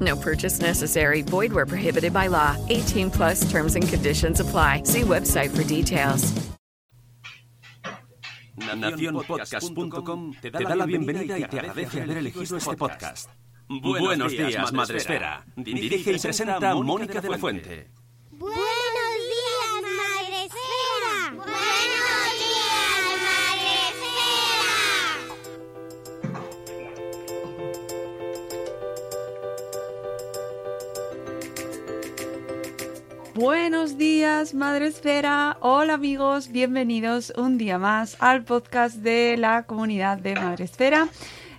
No purchase necessary. Void where prohibited by law. 18 plus terms and conditions apply. See website for details. Nacionpodcast.com te da la bienvenida y te agradece haber elegido este podcast. Buenos días, Madre Esfera. Dirige y presenta Mónica de la Fuente. Buenos días, Madre Esfera. Hola amigos, bienvenidos un día más al podcast de la comunidad de Madre Esfera.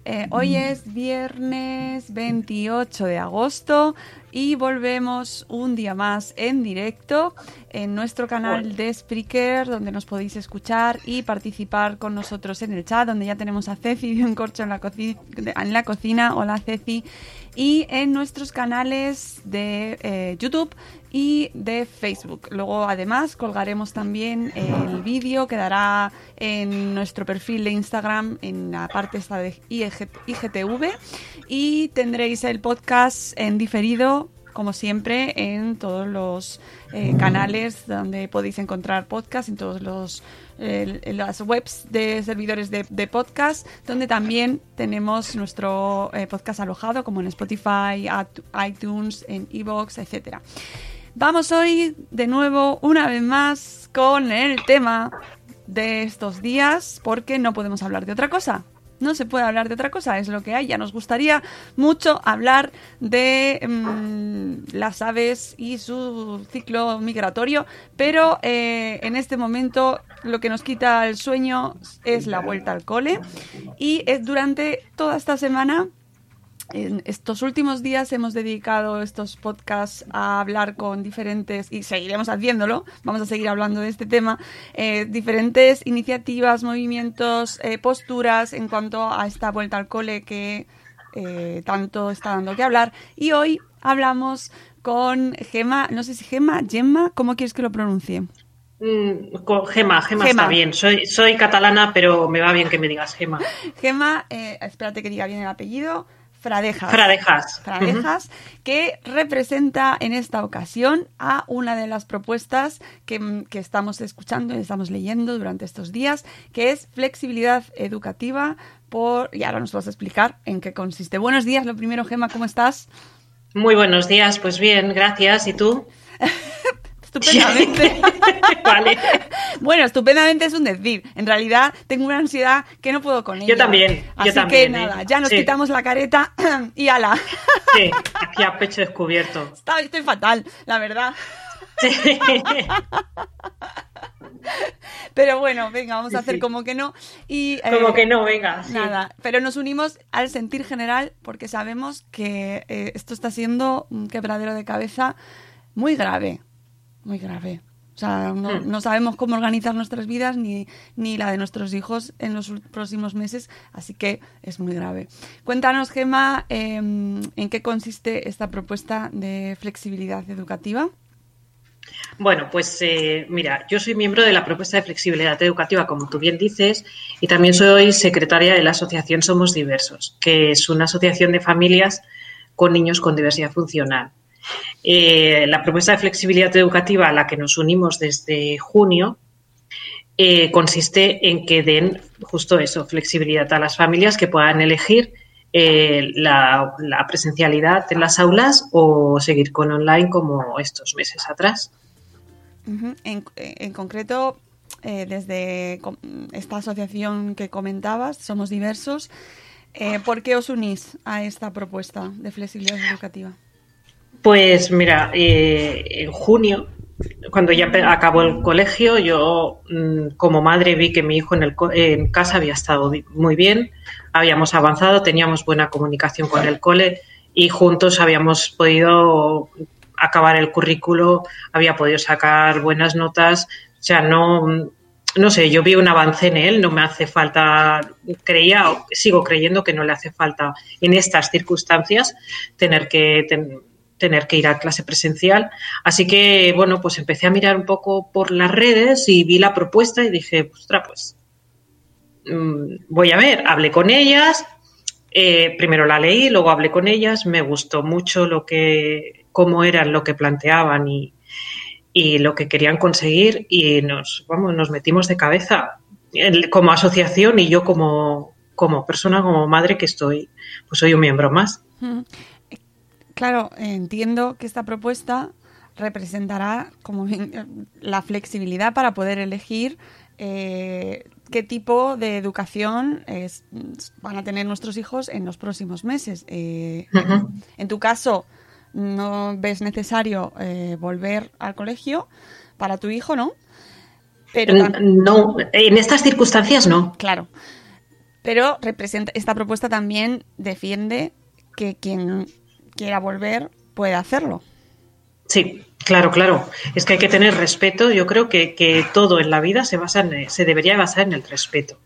Eh, hoy es viernes 28 de agosto y volvemos un día más en directo en nuestro canal de Spreaker, donde nos podéis escuchar y participar con nosotros en el chat, donde ya tenemos a Ceci de un corcho en la, en la cocina. Hola Ceci. Y en nuestros canales de eh, YouTube y de Facebook. Luego, además, colgaremos también el vídeo, quedará en nuestro perfil de Instagram, en la parte esta de IG IGTV, y tendréis el podcast en diferido, como siempre, en todos los eh, canales donde podéis encontrar podcast, en todos los las webs de servidores de, podcast, donde también tenemos nuestro eh, podcast alojado, como en Spotify, iTunes, en Evox, etcétera. Vamos hoy de nuevo, una vez más, con el tema de estos días, porque no podemos hablar de otra cosa. No se puede hablar de otra cosa, es lo que hay. Ya nos gustaría mucho hablar de mm, las aves y su ciclo migratorio, pero eh, en este momento lo que nos quita el sueño es la vuelta al cole. Y es durante toda esta semana en estos últimos días hemos dedicado estos podcasts a hablar con diferentes, y seguiremos haciéndolo, vamos a seguir hablando de este tema, eh, diferentes iniciativas, movimientos, eh, posturas en cuanto a esta vuelta al cole que eh, tanto está dando que hablar. Y hoy hablamos con Gema, no sé si Gema, Gemma, ¿cómo quieres que lo pronuncie? Mm, con Gema, Gema, Gema. está bien. Soy, soy catalana, pero me va bien que me digas Gema. Gema, eh, espérate que diga bien el apellido, Fradejas. Fradejas. Fradejas, que representa en esta ocasión a una de las propuestas que, que estamos escuchando y estamos leyendo durante estos días, que es flexibilidad educativa por... Y ahora nos vas a explicar en qué consiste. Buenos días, lo primero, Gema, ¿cómo estás? Muy buenos días, pues bien, gracias. ¿Y tú? Estupendamente. vale. Bueno, estupendamente es un decir. En realidad tengo una ansiedad que no puedo con ella. Yo también, yo Así también, que ¿eh? nada, ya nos Sí. quitamos la careta y ala. Sí, aquí a pecho descubierto. Está- Estoy fatal, la verdad. Sí. Pero bueno, venga, vamos a Sí, hacer sí. como que no. Y, eh, Como que no, venga. sí. Nada, pero nos unimos al sentir general porque sabemos que eh, esto está siendo un quebradero de cabeza muy grave, muy grave. O sea, no, Hmm. no sabemos cómo organizar nuestras vidas ni, ni la de nuestros hijos en los próximos meses, así que es muy grave. Cuéntanos, Gema, em, en qué consiste esta propuesta de flexibilidad educativa. Bueno, pues eh, mira, yo soy miembro de la propuesta de flexibilidad educativa, como tú bien dices, y también soy secretaria de la asociación Somos Diversos, que es una asociación de familias con niños con diversidad funcional. Eh, la propuesta de flexibilidad educativa a la que nos unimos desde junio eh, consiste en que den justo eso, flexibilidad a las familias que puedan elegir eh, la, presencialidad en las aulas o seguir con online como estos meses atrás. en, concreto, desde esta asociación que comentabas, Somos Diversos, ¿por qué os unís a esta propuesta de flexibilidad educativa? Pues mira, eh, en junio, cuando ya acabó el colegio, yo mm, como madre vi que mi hijo en, el, en casa había estado muy bien, habíamos avanzado, teníamos buena comunicación con el cole y juntos habíamos podido acabar el currículo, había podido sacar buenas notas, o sea, no, no sé, yo vi un avance en él, no me hace falta, creía, sigo creyendo que no le hace falta en estas circunstancias tener que tener que ir a clase presencial. Así que, bueno, pues empecé a mirar un poco por las redes y vi la propuesta y dije, ostras, pues mm, voy a ver, hablé con ellas, eh, primero la leí, luego hablé con ellas, me gustó mucho lo que, cómo eran lo que planteaban y, lo que querían conseguir y nos, vamos, nos metimos de cabeza como asociación y yo como, como persona, como madre que estoy, pues soy un miembro más. Claro, entiendo que esta propuesta representará como la flexibilidad para poder elegir eh, qué tipo de educación van a tener nuestros hijos en los próximos meses. Eh, en, tu caso, no ves necesario eh, volver al colegio para tu hijo, ¿no? Pero no, en estas circunstancias no. Claro. Pero representa, esta propuesta también defiende que quien quiera volver puede hacerlo. Sí, claro, claro. Es que hay que tener respeto. Yo creo que, todo en la vida se, basa en, se debería basar en el respeto.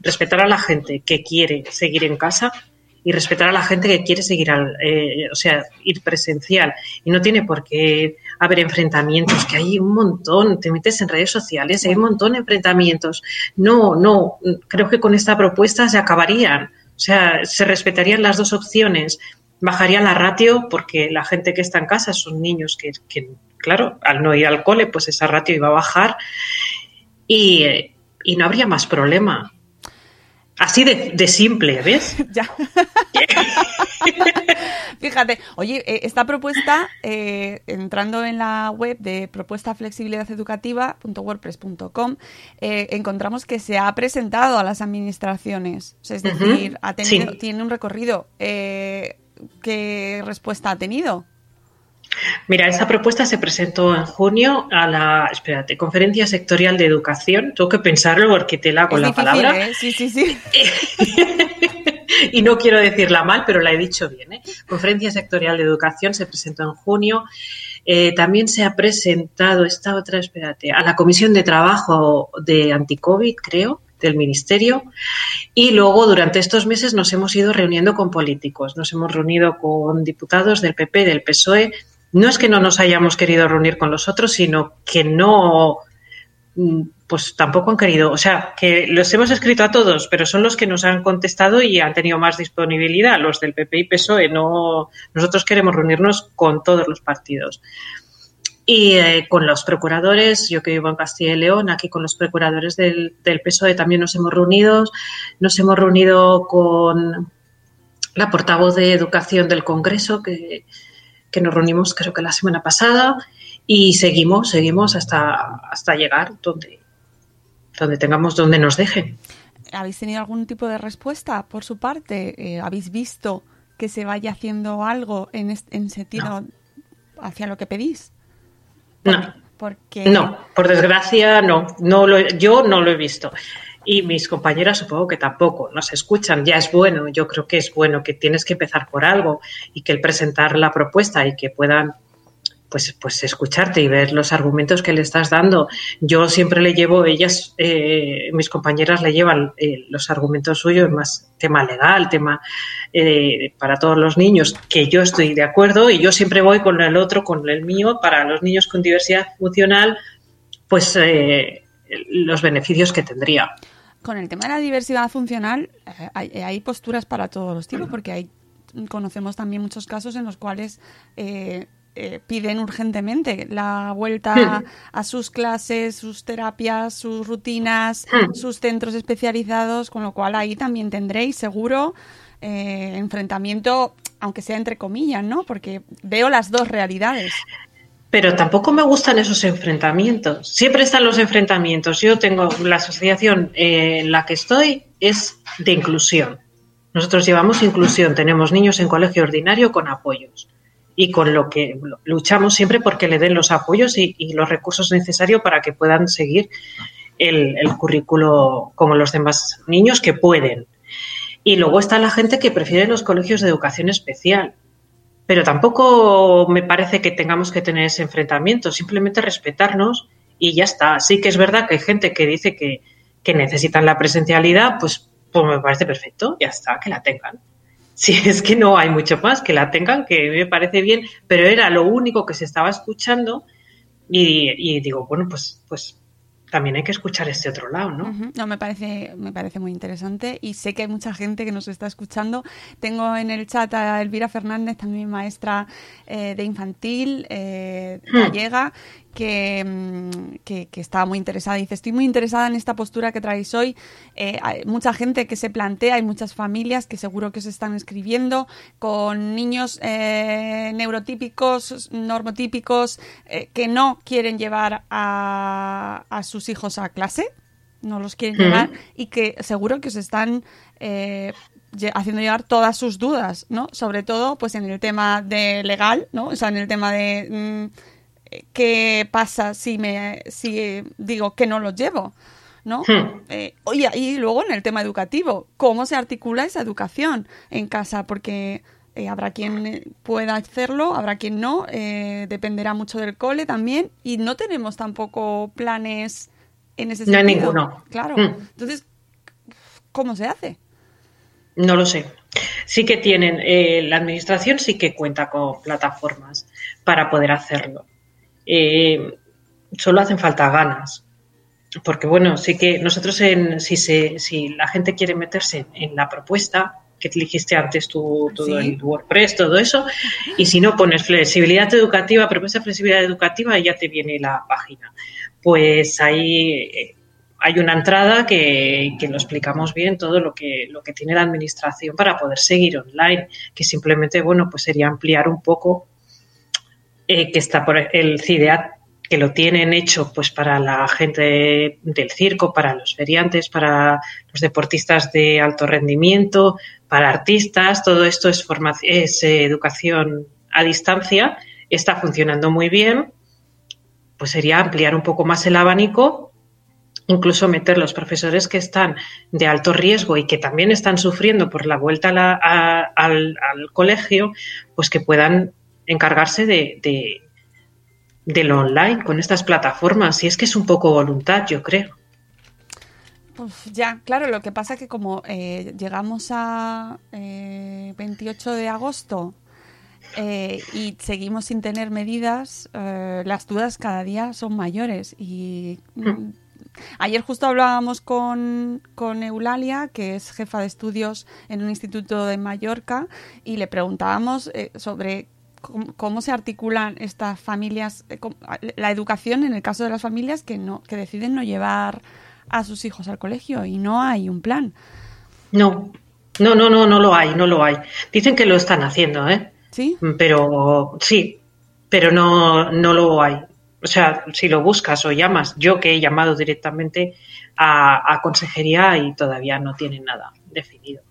Respetar a la gente que quiere seguir en casa y respetar a la gente que quiere seguir al, eh, o sea, ir presencial. Y no tiene por qué haber enfrentamientos, que hay un montón, te metes en redes sociales, hay un montón de enfrentamientos. No, no, creo que con esta propuesta se acabarían. O sea, se respetarían las dos opciones bajaría la ratio porque la gente que está en casa son niños que, claro, al no ir al cole, pues esa ratio iba a bajar y, y no habría más problema. Así de, simple, ¿ves? ya. Fíjate, oye, eh, esta propuesta, eh, entrando en la web de propuesta flexibilidad educativa.wordpress.com, eh, encontramos que se ha presentado a las administraciones. es decir, ha tenido, tiene un recorrido. Eh, ¿qué respuesta ha tenido? Mira, esa propuesta se presentó en junio a la, espérate, Conferencia Sectorial de Educación. Tengo que pensarlo porque te la con la palabra. ¿eh? Sí, sí, sí. y no quiero decirla mal, pero la he dicho bien. ¿eh? Conferencia Sectorial de Educación se presentó en junio. Eh, también se ha presentado esta otra, espérate, a la Comisión de Trabajo de Anticovid, creo del Ministerio. Y luego, durante estos meses, nos hemos ido reuniendo con políticos. Nos hemos reunido con diputados del PP, del PSOE. No es que no nos hayamos querido reunir con los otros, sino que no, mm, pues tampoco han querido. O sea, que los hemos escrito a todos, pero son los que nos han contestado y han tenido más disponibilidad, los del PP y PSOE. No, nosotros queremos reunirnos con todos los partidos. Y eh, con los procuradores, yo que vivo en Castilla y León, aquí con los procuradores del, del PSOE también nos hemos reunido. Nos hemos reunido con la portavoz de Educación del Congreso, que, que nos reunimos creo que la semana pasada, y seguimos, seguimos hasta, hasta llegar donde, donde tengamos, donde nos dejen. ¿Habéis tenido algún tipo de respuesta por su parte? Eh, ¿Habéis visto que se vaya haciendo algo en, en sentido hacia lo que pedís? No. Porque... No, por desgracia no. no lo, yo no lo he visto. Y mis compañeras supongo que tampoco nos escuchan. Ya es bueno, yo creo que es bueno que tienes que empezar por algo y que el presentar la propuesta y que puedan pues, pues escucharte y ver los argumentos que le estás dando. Yo siempre le llevo, ellas, eh, mis compañeras le llevan eh, los argumentos suyos, más tema legal, tema eh, para todos los niños, que yo estoy de acuerdo y yo siempre voy con el otro, con el mío, para los niños con diversidad funcional, pues los beneficios que tendría. Con el tema de la diversidad funcional, hay, hay posturas para todos los tipos, porque hay conocemos también muchos casos en los cuales eh, eh, piden urgentemente la vuelta a sus clases, sus terapias, sus rutinas, sus centros especializados, con lo cual ahí también tendréis seguro eh, enfrentamiento, aunque sea entre comillas, ¿no? Porque veo las dos realidades. Pero tampoco me gustan esos enfrentamientos. Siempre están los enfrentamientos. Yo tengo la asociación en la que estoy es de inclusión. Nosotros llevamos inclusión, tenemos niños en colegio ordinario con apoyos y con lo que luchamos siempre porque le den los apoyos y, los recursos necesarios para que puedan seguir el, currículo como los demás niños que pueden. Y luego está la gente que prefiere los colegios de educación especial. Pero tampoco me parece que tengamos que tener ese enfrentamiento, simplemente respetarnos y ya está. Sí que es verdad que hay gente que dice que, que necesitan la presencialidad, pues, pues me parece perfecto, ya está, que la tengan. Si es que no hay mucho más, que la tengan, que me parece bien, pero era lo único que se estaba escuchando y, digo, bueno, pues, pues también hay que escuchar este otro lado, ¿no? No, me parece, me parece muy interesante y sé que hay mucha gente que nos está escuchando. Tengo en el chat a Elvira Fernández, también maestra eh, de infantil eh, hmm. gallega, que, que, estaba muy interesada. Dice, estoy muy interesada en esta postura que traéis hoy. Eh, hay mucha gente que se plantea, hay muchas familias que seguro que se están escribiendo con niños eh, neurotípicos, normotípicos, eh, que no quieren llevar a, a, sus hijos a clase, no los quieren llevar y que seguro que se están haciendo llegar todas sus dudas, ¿no? Sobre todo, pues en el tema de legal, ¿no? O sea, en el tema de... Mm, qué pasa si me si digo que no los llevo. ¿no? Hmm. Eh, y luego en el tema educativo, ¿cómo se articula esa educación en casa? Porque eh, habrá quien pueda hacerlo, habrá quien no, eh, dependerá mucho del cole también, y no tenemos tampoco planes en ese sentido. No hay ninguno. Claro. Hmm. Entonces, ¿cómo se hace? No lo sé. Sí que tienen, la administración sí que cuenta con plataformas para poder hacerlo eh, solo hacen falta ganas. Porque bueno, sí que nosotros en, si, se, si la gente quiere meterse en la propuesta, que te dijiste antes tu, todo el WordPress, todo eso, y si no pones flexibilidad educativa, propuesta de flexibilidad educativa, y ya te viene la página. Pues ahí eh, hay una entrada que, que, lo explicamos bien todo lo que, lo que tiene la administración para poder seguir online, que simplemente, bueno, pues sería ampliar un poco eh, que está por el CIDEAT, que lo tienen hecho pues para la gente del circo, para los feriantes, para los deportistas de alto rendimiento, para artistas, todo esto es, es eh, educación a distancia, está funcionando muy bien, pues sería ampliar un poco más el abanico incluso meter los profesores que están de alto riesgo y que también están sufriendo por la vuelta al, colegio, pues que puedan encargarse de, de, lo online con estas plataformas. Y es que es un poco voluntad, yo creo. Pues ya, claro, lo que pasa es que como eh, llegamos a 28 eh, de agosto eh, y seguimos sin tener medidas, las dudas cada día son mayores. Y mm, hmm. ayer justo hablábamos con, con, Eulalia, que es jefa de estudios en un instituto de Mallorca, y le preguntábamos sobre cómo, se articulan estas familias, eh, la educación en el caso de las familias que, no, que deciden no llevar a sus hijos al colegio y no hay un plan. No, no, no, no, no lo hay, no lo hay. Dicen que lo están haciendo, ¿eh? Sí. Pero sí, pero no, no lo hay. O sea, si lo buscas o llamas, yo que he llamado directamente a, a consejería y todavía no tienen nada definido.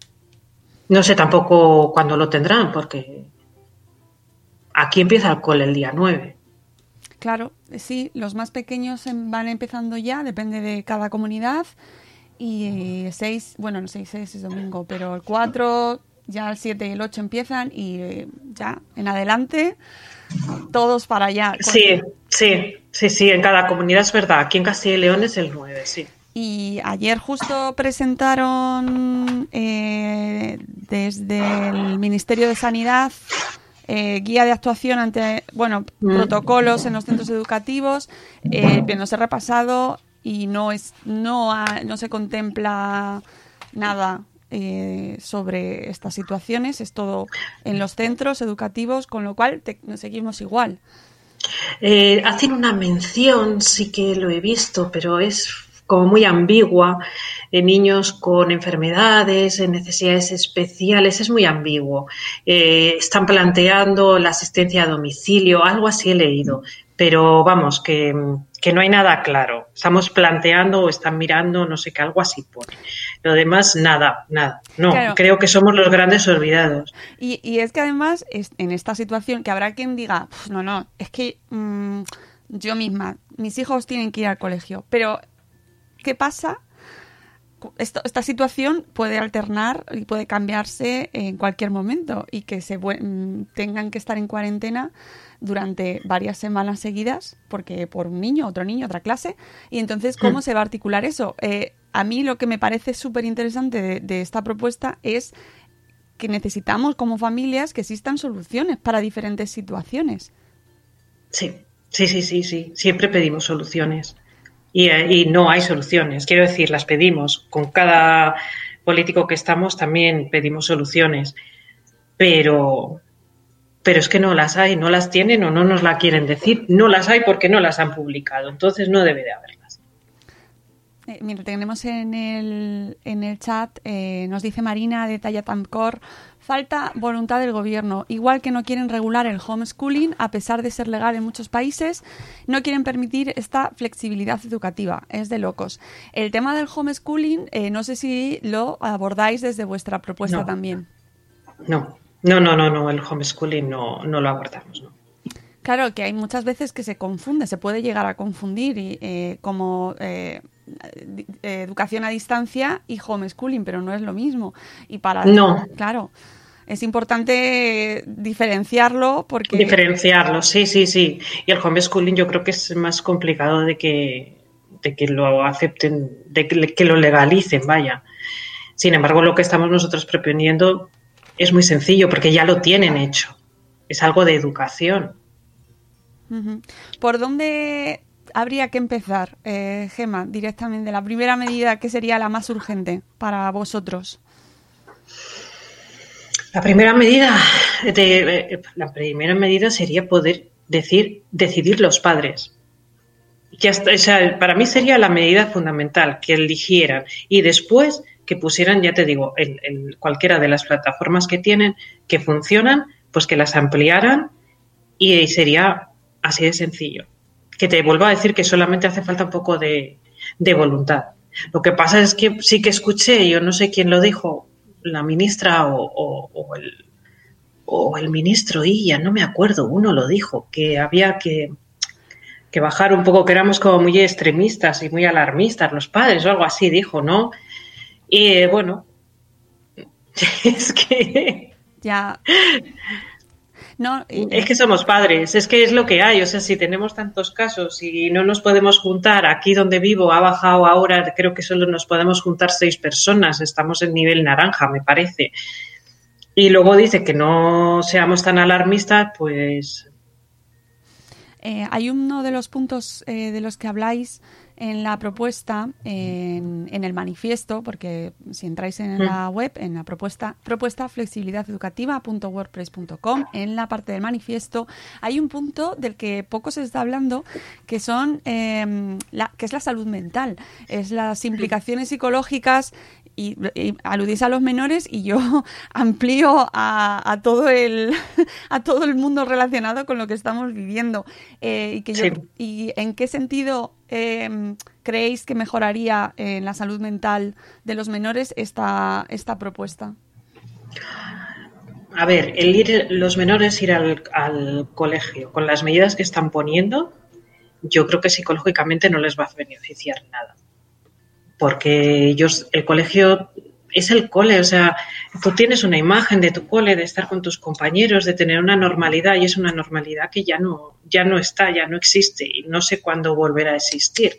No sé tampoco cuándo lo tendrán, porque Aquí empieza el cole el día 9. Claro, sí, los más pequeños em, van empezando ya, depende de cada comunidad. Y 6, bueno, el 6 es domingo, pero el 4 ya el 7 y el 8 empiezan y eh, ya en adelante todos para allá. Sí, sí, sí, sí, en cada comunidad es verdad. Aquí en Castilla y León es el 9, sí. Y ayer justo presentaron eh, desde el Ministerio de Sanidad eh, guía de actuación ante, bueno, Mm. protocolos en los centros educativos, eh, que nos he repasado y no es, no, ha- no se contempla nada eh, sobre estas situaciones, es todo en los centros educativos, con lo cual te- seguimos igual. Eh, hacen una mención, sí que lo he visto, pero es como muy ambigua. En niños con enfermedades, en necesidades especiales, es muy ambiguo. Eh, están planteando la asistencia a domicilio, algo así he leído, pero vamos, que, que no hay nada claro. Estamos planteando o están mirando, no sé qué, algo así pone. Lo demás, nada, nada. No, Claro. creo que somos los grandes olvidados. Y, y es que además, en esta situación, que habrá quien diga, "Pf, no, no, es que mm, yo misma, mis hijos tienen que ir al colegio, pero ¿qué pasa? Esto- esta situación puede alternar y puede cambiarse en cualquier momento y que se mm, tengan que estar en cuarentena durante varias semanas seguidas, porque por un niño, otro niño, otra clase, y entonces, ¿cómo se va a articular eso? Eh, a mí lo que me parece súper interesante de, de esta propuesta es que necesitamos como familias que existan soluciones para diferentes situaciones. Sí, sí, sí, sí, sí. Siempre pedimos soluciones. Y, y no hay soluciones. Quiero decir, las pedimos. Con cada político que estamos también pedimos soluciones. Pero, pero es que no las hay, no las tienen o no nos la quieren decir. No las hay porque no las han publicado. Entonces no debe de haberlas. Eh, mira, tenemos en el, en el chat, eh, nos dice Marina de Tallatamcor, falta voluntad del gobierno. Igual que no quieren regular el homeschooling, a pesar de ser legal en muchos países, no quieren permitir esta flexibilidad educativa. Es de locos. El tema del homeschooling, eh, no sé si lo abordáis desde vuestra propuesta No. también. No, no, no, no, no. El homeschooling no, no lo abordamos. No. Claro, que hay muchas veces que se confunde, se puede llegar a confundir y, eh, como eh, educación a distancia y homeschooling, pero no es lo mismo. Y para No. claro, es importante diferenciarlo porque Diferenciarlo, sí, sí, sí. Y el homeschooling yo creo que es más complicado de que, de que lo acepten, de que, que lo legalicen, vaya. Sin embargo, lo que estamos nosotros proponiendo es muy sencillo porque ya lo tienen hecho. Es algo de educación. ¿Por dónde habría que empezar, eh, Gema, directamente? La primera medida que sería la más urgente para vosotros. La primera medida, de, eh, la primera medida sería poder decir, decidir los padres. Sea, para mí sería la medida fundamental, que eligieran y después que pusieran, ya te digo, el- el- cualquiera de las plataformas que tienen, que funcionan, pues que las ampliaran y sería así de sencillo. Que te vuelvo a decir que solamente hace falta un poco de, de voluntad. Lo que pasa es que sí que escuché, yo no sé quién lo dijo, la ministra o, o- o el, o el ministro Illa, no me acuerdo, uno lo dijo, que había que, que bajar un poco, que éramos como muy extremistas y muy alarmistas los padres o algo así, dijo, ¿no? Y eh, bueno, es que Ya. No, Es que somos padres, es que es lo que hay. O sea, si tenemos tantos casos y no nos podemos juntar, aquí donde vivo ha bajado ahora, creo que solo nos podemos juntar seis personas, estamos en nivel naranja, me parece. Y luego dice que no seamos tan alarmistas, pues Eh, hay uno de los puntos eh, de los que habláis en la propuesta, en, en el manifiesto, porque si entráis en la web, en la propuesta, propuesta flexibilidadeducativa.wordpress.com, en la parte del manifiesto, hay un punto del que poco se está hablando, que son eh, la, que es la salud mental, es las implicaciones psicológicas y, y aludís a los menores y yo amplío a, a todo el a todo el mundo relacionado con lo que estamos viviendo Eh, y que yo- Sí. y en qué sentido eh, creéis que mejoraría en la salud mental de los menores esta esta propuesta A ver, el ir, los menores ir al, al colegio con las medidas que están poniendo, yo creo que psicológicamente no les va a beneficiar nada. Porque ellos, el colegio es el cole, o sea, tú tienes una imagen de tu cole, de estar con tus compañeros, de tener una normalidad y es una normalidad que ya no, ya no está, ya no existe y no sé cuándo volverá a existir.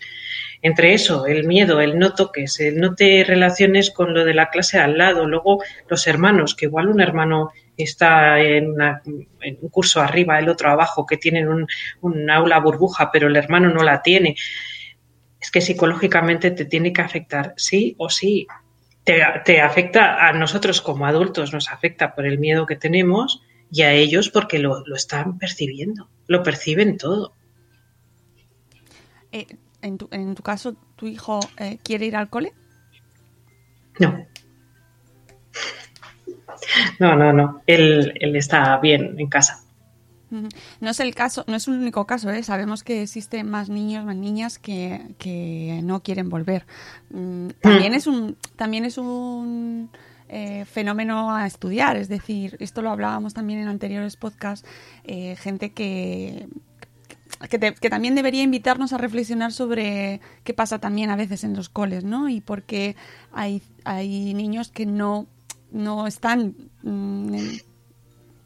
Entre eso, el miedo, el no toques, el no te relaciones con lo de la clase al lado, luego los hermanos, que igual un hermano está en, un curso arriba, el otro abajo, que tienen un, un aula burbuja, pero el hermano no la tiene. Es que psicológicamente te tiene que afectar, sí o sí te, afecta a nosotros como adultos, nos afecta por el miedo que tenemos y a ellos porque lo, están percibiendo, lo perciben todo. Eh, en, tu, en, tu, caso, ¿tu hijo eh, quiere ir al cole? No. No, no, no. Él, él está bien en casa. No es el caso, no es un único caso, ¿eh? sabemos que existen más niños, más niñas que, no quieren volver. Mm, también mm. es un, también es un eh, fenómeno a estudiar, es decir, esto lo hablábamos también en anteriores podcasts, eh, gente que, que, también debería invitarnos a reflexionar sobre qué pasa también a veces en los coles, ¿no? Y por qué hay, hay niños que no, no están mm,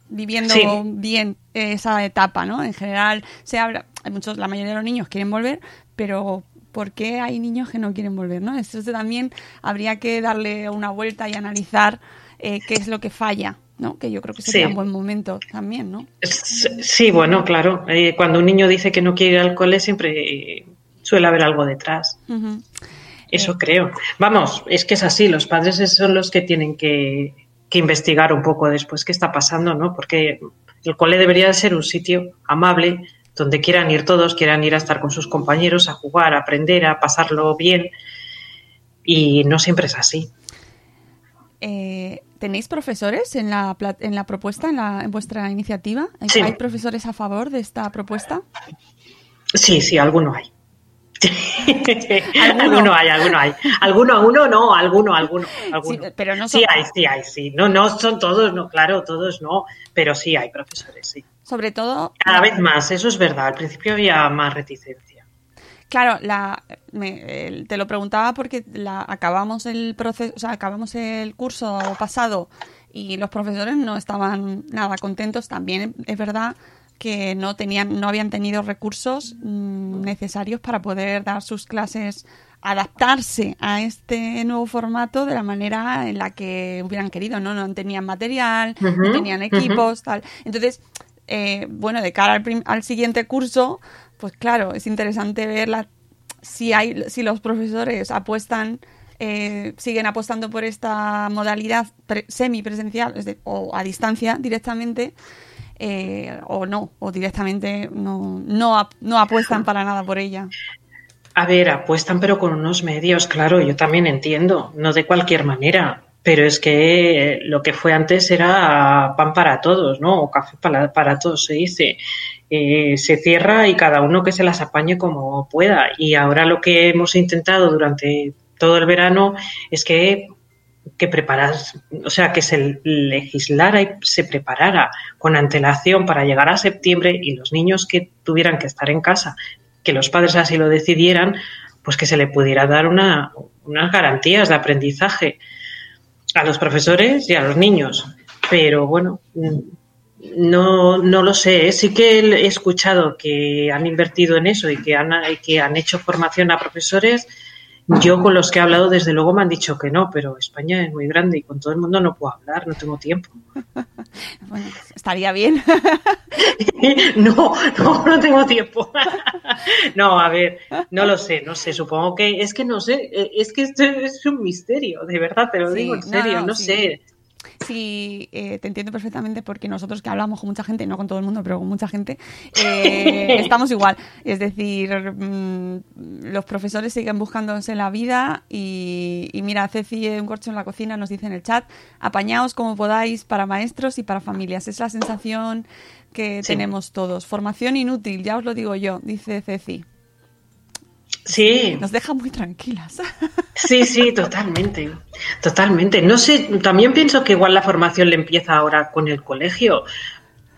viviendo bien esa etapa, ¿no? En general se habla, hay muchos, la mayoría de los niños quieren volver, pero ¿por qué hay niños que no quieren volver, no? Esto también habría que darle una vuelta y analizar eh, qué es lo que falla, ¿no? Que yo creo que sería un buen momento también, ¿no? Sí, bueno, claro. Eh, cuando un niño dice que no quiere ir al cole siempre suele haber algo detrás. Eso eh. creo. Vamos, es que es así. Los padres son los que tienen que que investigar un poco después qué está pasando, ¿no? Porque el cole debería ser un sitio amable donde quieran ir todos, quieran ir a estar con sus compañeros, a jugar, a aprender, a pasarlo bien. Y no siempre es así. Eh, ¿Tenéis profesores en la, en la propuesta, en, la, en vuestra iniciativa? ¿Hay profesores a favor de esta propuesta? Sí, sí, alguno hay. ¿Alguno? hay, alguno hay. Alguno, uno no, alguno, alguno. alguno. Sí, pero no sí hay, sí hay, sí. No, no son todos, no, claro, todos no, pero sí hay profesores, sí. Sobre todo. Cada vez más, eso es verdad. Al principio había más reticencia. Claro, la, te lo preguntaba porque la, acabamos el proceso, o sea, acabamos el curso pasado y los profesores no estaban nada contentos. También es verdad que no tenían, no habían tenido recursos mm, necesarios para poder dar sus clases, adaptarse a este nuevo formato de la manera en la que hubieran querido, ¿no? No tenían material, no tenían equipos, tal. Entonces, eh, bueno, de cara al, siguiente curso, pues claro, es interesante ver la, si hay, si los profesores apuestan eh, siguen apostando por esta modalidad semipresencial o a distancia directamente, eh, o no, o directamente no, no, apuestan para nada por ella. A ver, apuestan pero con unos medios, claro, yo también entiendo, no de cualquier manera, pero es que lo que fue antes era pan para todos, ¿no? O café para, para todos, se dice. Eh, se cierra y cada uno que se las apañe como pueda. Y ahora lo que hemos intentado durante todo el verano es que que preparas, o sea, que se legislara y se preparara con antelación para llegar a septiembre y los niños que tuvieran que estar en casa, que los padres así lo decidieran, pues que se le pudiera dar una, unas garantías de aprendizaje a los profesores y a los niños. Pero bueno, no, no lo sé. Sí que he escuchado que han invertido en eso y que han, que han hecho formación a profesores yo con los que he hablado, desde luego, me han dicho que no, pero España es muy grande y con todo el mundo no puedo hablar, no tengo tiempo. bueno, estaría bien. no, no, no tengo tiempo. no, a ver, no lo sé, no sé, supongo que es que no sé, eh, es que esto es un misterio, de verdad, te lo digo en serio, no, sé. Sí, eh, te entiendo perfectamente porque nosotros que hablamos con mucha gente, no con todo el mundo, pero con mucha gente, eh, estamos igual. Es decir, mm, los profesores siguen buscándose la vida y, mira, Ceci un corcho en la cocina nos dice en el chat, apañaos como podáis para maestros y para familias. Es la sensación que tenemos todos. Formación inútil, ya os lo digo yo, dice Ceci. Sí. Nos deja muy tranquilas. Sí, sí, totalmente. Totalmente. No sé, también pienso que igual la formación le empieza ahora con el colegio.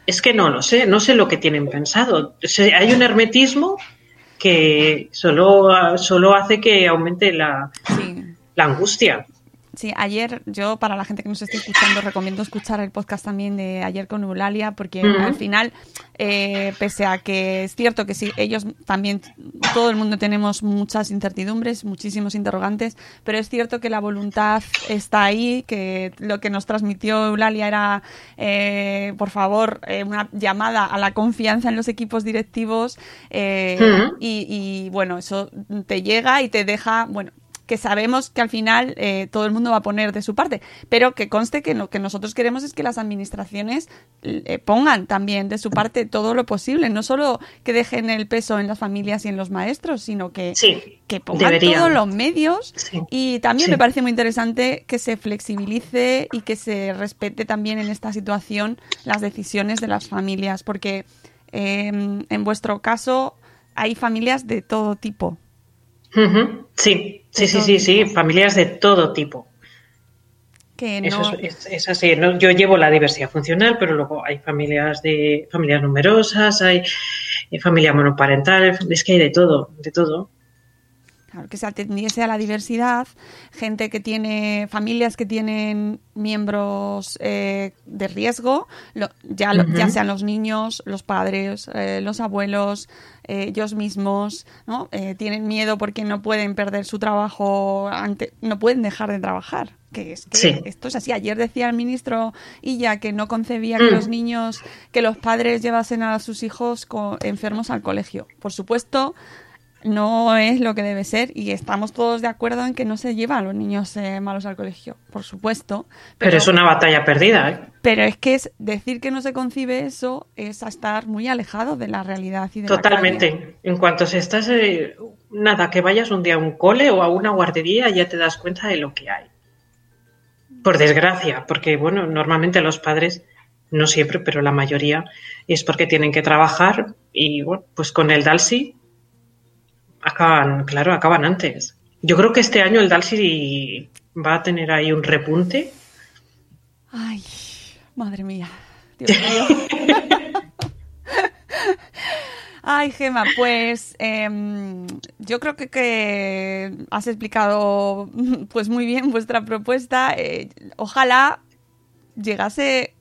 Es que no lo sé, no sé lo que tienen pensado. Hay un hermetismo que solo, solo hace que aumente la, la angustia. Sí, ayer yo, para la gente que nos esté escuchando, recomiendo escuchar el podcast también de ayer con Eulalia, porque al final, eh, pese a que es cierto que sí, ellos también, todo el mundo tenemos muchas incertidumbres, muchísimos interrogantes, pero es cierto que la voluntad está ahí, que lo que nos transmitió Eulalia era, eh, por favor, eh, una llamada a la confianza en los equipos directivos, eh, y, y, bueno, eso te llega y te deja, bueno, que sabemos que al final eh, todo el mundo va a poner de su parte, pero que conste que lo que nosotros queremos es que las administraciones eh, pongan también de su parte todo lo posible, no solo que dejen el peso en las familias y en los maestros, sino que, Sí, que pongan deberían. todos los medios Sí. y también Sí. me parece muy interesante que se flexibilice y que se respete también en esta situación las decisiones de las familias, porque eh, en vuestro caso hay familias de todo tipo. Sí, sí, sí, sí, sí, familias de todo tipo. Que Eso no, es, es- es así. ¿no? Yo llevo la diversidad funcional, pero luego hay familias de familias numerosas, hay eh, familia monoparental, es que hay de todo, de todo. Claro, que se atendiese a la diversidad, gente que tiene, familias que tienen miembros eh, de riesgo, lo- ya, lo- ya sean los niños, los padres, eh, los abuelos, eh, ellos mismos, ¿no? Eh, tienen miedo porque no pueden perder su trabajo, ante, no pueden dejar de trabajar. Que es que Sí. esto es así. Ayer decía el ministro Illa que no concebía que Mm. los niños, que los padres llevasen a sus hijos enfermos al colegio. Por supuesto, no es lo que debe ser y estamos todos de acuerdo en que no se lleva a los niños eh, malos al colegio, por supuesto. Pero, es una batalla perdida. ¿eh? pero es que es decir que no se concibe eso es a estar muy alejado de la realidad y de la. Totalmente. En cuanto se estás, eh, nada, que vayas un día a un cole o a una guardería, ya te das cuenta de lo que hay. Por desgracia, porque bueno, normalmente los padres, no siempre, pero la mayoría, es porque tienen que trabajar y bueno, pues con el Dalsi acaban, claro, acaban antes. Yo creo que este año el Dalsi va a tener ahí un repunte. Ay, madre mía. Dios mío. Ay, Gema, pues em, yo creo que, que has explicado pues muy bien vuestra propuesta. Eh, ojalá llegase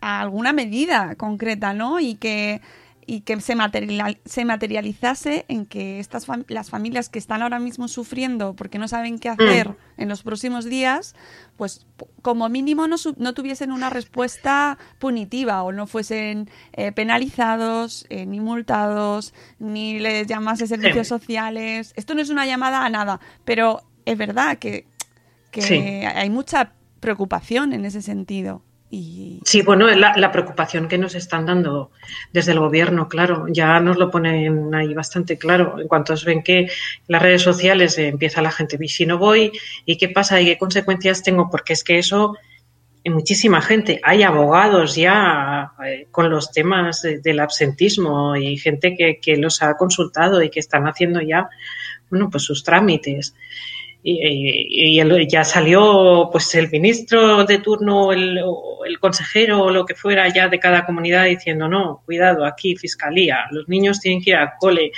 a alguna medida concreta, ¿no? Y que, y que se, material- se materializase en que estas fam- las familias que están ahora mismo sufriendo porque no saben qué hacer Mm. en los próximos días, pues como mínimo no, su- no tuviesen una respuesta punitiva o no fuesen eh, penalizados, eh, ni multados, ni les llamase servicios Sí. sociales. Esto no es una llamada a nada, pero es verdad que, que Sí. hay mucha preocupación en ese sentido. Sí, bueno, la, la preocupación que nos están dando desde el gobierno, claro, ya nos lo ponen ahí bastante claro. En cuanto ven que las redes sociales eh, empieza la gente, ¿y si no voy? ¿Y qué pasa? ¿Y qué consecuencias tengo? Porque es que eso, en muchísima gente, hay abogados ya eh, con los temas de- del absentismo y gente que, que los ha consultado y que están haciendo ya, bueno, pues sus trámites. Y, el- ya salió pues el ministro de turno el, consejero o lo que fuera ya de cada comunidad diciendo no, cuidado, aquí fiscalía, los niños tienen que ir al cole.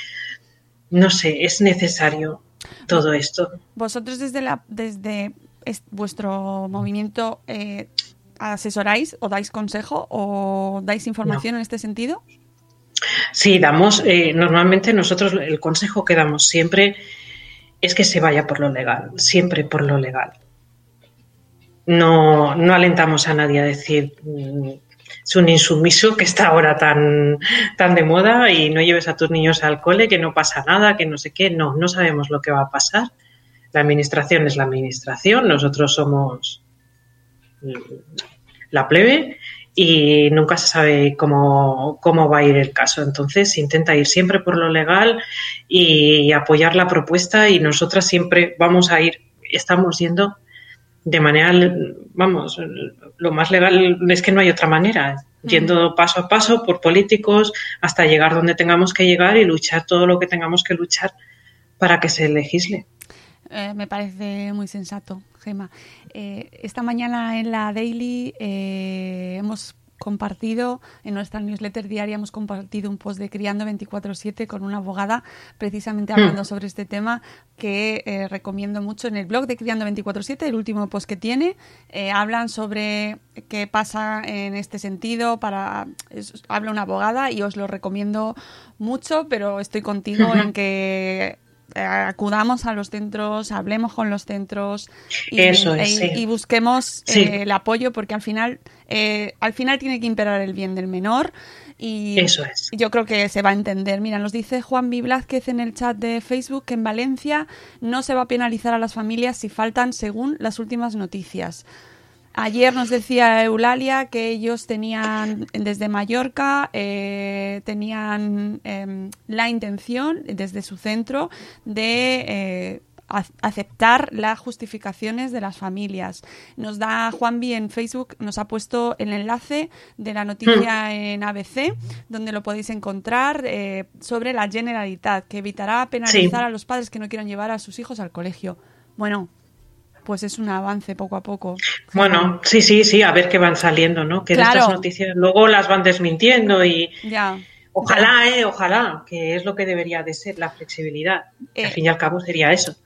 No sé, es necesario todo esto. vosotros desde la desde es- vuestro movimiento eh, asesoráis o dais consejo o dais información en este sentido. Sí, damos, eh, normalmente nosotros el consejo que damos siempre es que se vaya por lo legal, siempre por lo legal. No, no alentamos a nadie a decir mm, es un insumiso que está ahora tan, tan de moda y no lleves a tus niños al cole, que no pasa nada, que no sé qué. No, no sabemos lo que va a pasar. La administración es la administración, nosotros somos mm, la plebe y nunca se sabe cómo, cómo va a ir el caso. Entonces intenta ir siempre por lo legal y apoyar la propuesta y nosotras siempre vamos a ir, estamos yendo de manera, vamos, lo más legal es que no hay otra manera, yendo paso a paso por políticos hasta llegar donde tengamos que llegar y luchar todo lo que tengamos que luchar para que se legisle. Eh, me parece muy sensato, Gema. Eh, esta mañana en la Daily eh, hemos compartido en nuestra newsletter diaria, hemos compartido un post de Criando 24-7 con una abogada precisamente hablando sobre este tema que eh, recomiendo mucho en el blog de Criando 24-7, el último post que tiene. eh, hablan sobre qué pasa en este sentido. para es- Habla una abogada y os lo recomiendo mucho, pero estoy contigo en que acudamos a los centros, hablemos con los centros y, Eso es, e- sí. y busquemos Sí. eh, el apoyo porque al final eh, al final tiene que imperar el bien del menor y Eso es. yo creo que se va a entender. Mira, nos dice Juan Viblázquez en el chat de Facebook que en Valencia no se va a penalizar a las familias si faltan según las últimas noticias. Ayer nos decía Eulalia que ellos tenían desde Mallorca, eh, tenían em, la intención desde su centro de eh, ac- aceptar las justificaciones de las familias. Nos da Juanvi en Facebook, nos ha puesto el enlace de la noticia en ABC, donde lo podéis encontrar eh, sobre la Generalitat, que evitará penalizar Sí. a los padres que no quieran llevar a sus hijos al colegio. Bueno, pues es un avance poco a poco. Bueno, sí, sí, sí, a ver qué van saliendo, ¿no? Que de estas noticias luego las van desmintiendo y Ya. ojalá, eh, ojalá, que es lo que debería de ser la flexibilidad. que Eh, al fin y al cabo sería eso.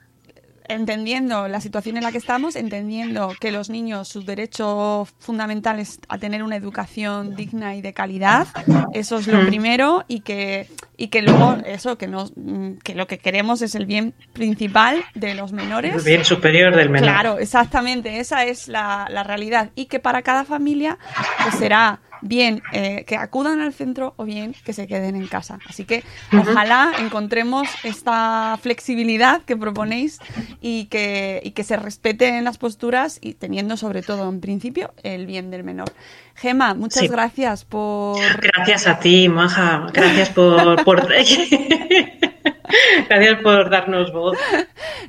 Entendiendo la situación en la que estamos, entendiendo que los niños, su derecho fundamental es a tener una educación digna y de calidad, eso es lo Mm. primero, y que, y que luego eso, que, nos, mm, que lo que queremos es el bien principal de los menores. El bien superior del menor. Claro, exactamente, esa es la, la realidad. Y que para cada familia pues será bien eh, que acudan al centro o bien que se queden en casa. Así que ojalá encontremos esta flexibilidad que proponéis y que, y que se respeten las posturas y teniendo sobre todo en principio el bien del menor. Gema, muchas Sí. gracias por... Gracias a ti, Maja. Gracias por, por... Gracias por darnos voz.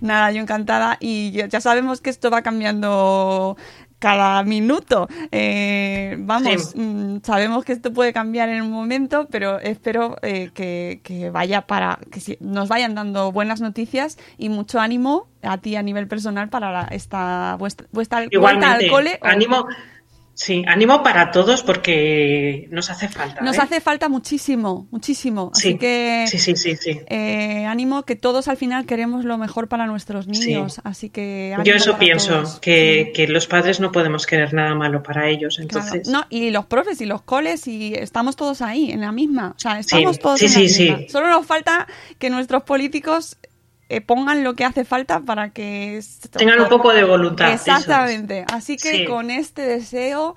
Nada, yo encantada y ya sabemos que esto va cambiando cada minuto. Eh, vamos, Sí. mm, sabemos que esto puede cambiar en un momento, pero espero eh, que, que vaya para que nos vayan dando buenas noticias y mucho ánimo a ti a nivel personal para la- esta vuestra, vuestra vuelta al cole. o- ánimo, sí, ánimo para todos porque nos hace falta. Nos ¿eh? hace falta muchísimo, muchísimo. Así Sí, que sí, sí, sí, sí. eh, ánimo que todos al final queremos lo mejor para nuestros niños. Así que Yo eso pienso, que, Sí. que los padres no podemos querer nada malo para ellos. Claro. Entonces, No, y los profes y los coles, y estamos todos ahí, en la misma. O sea, estamos todos sí, en la sí, misma. sí. Solo nos falta que nuestros políticos eh, pongan lo que hace falta para que... tengan un poco de voluntad. Exactamente. Así que Sí. con este deseo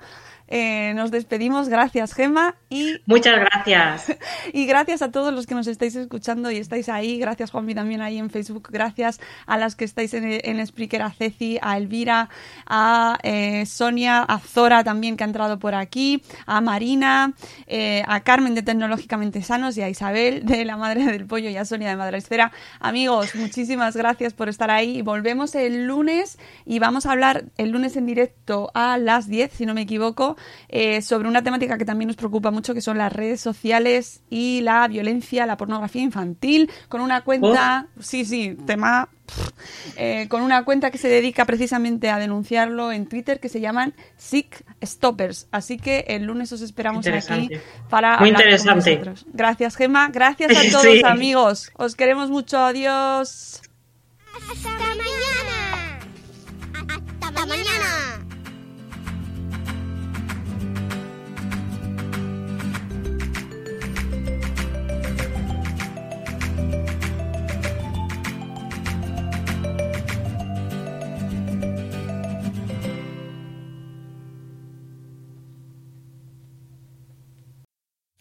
eh, nos despedimos. Gracias, Gema. Y Muchas gracias. y gracias a todos los que nos estáis escuchando y estáis ahí. Gracias, Juanmi, también ahí en Facebook. Gracias a las que estáis en, en Spreaker, a Ceci, a Elvira, a eh, Sonia, a Zora también que ha entrado por aquí, a Marina, eh, a Carmen de Tecnológicamente Sanos y a Isabel de La Madre del Pollo y a Sonia de Madre Esfera. Amigos, muchísimas gracias por estar ahí. Volvemos el lunes y vamos a hablar el lunes en directo a las 10, si no me equivoco, eh, sobre una temática que también nos preocupa mucho, que son las redes sociales y la violencia, la pornografía infantil, con una cuenta, sí, sí, tema, pff, eh, con una cuenta que se dedica precisamente a denunciarlo en Twitter, que se llaman Sick Stoppers. Así que el lunes os esperamos aquí para Muy hablar con interesante. vosotros. Gracias, Gema. Gracias a Sí. todos, amigos. Os queremos mucho. Adiós. Hasta mañana. Hasta mañana.